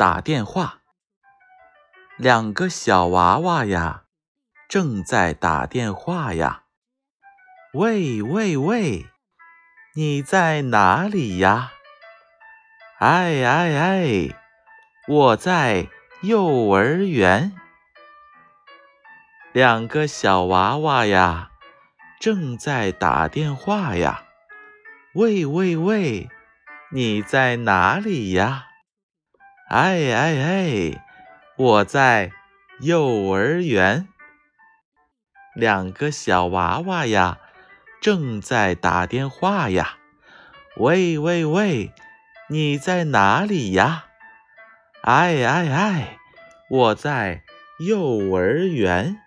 打电话。两个小娃娃呀，正在打电话呀。喂喂喂，你在哪里呀？哎哎哎，我在幼儿园。两个小娃娃呀，正在打电话呀。喂喂喂，你在哪里呀？哎哎哎，我在幼儿园。两个小娃娃呀，正在打电话呀。喂喂喂，你在哪里呀？哎哎哎，我在幼儿园。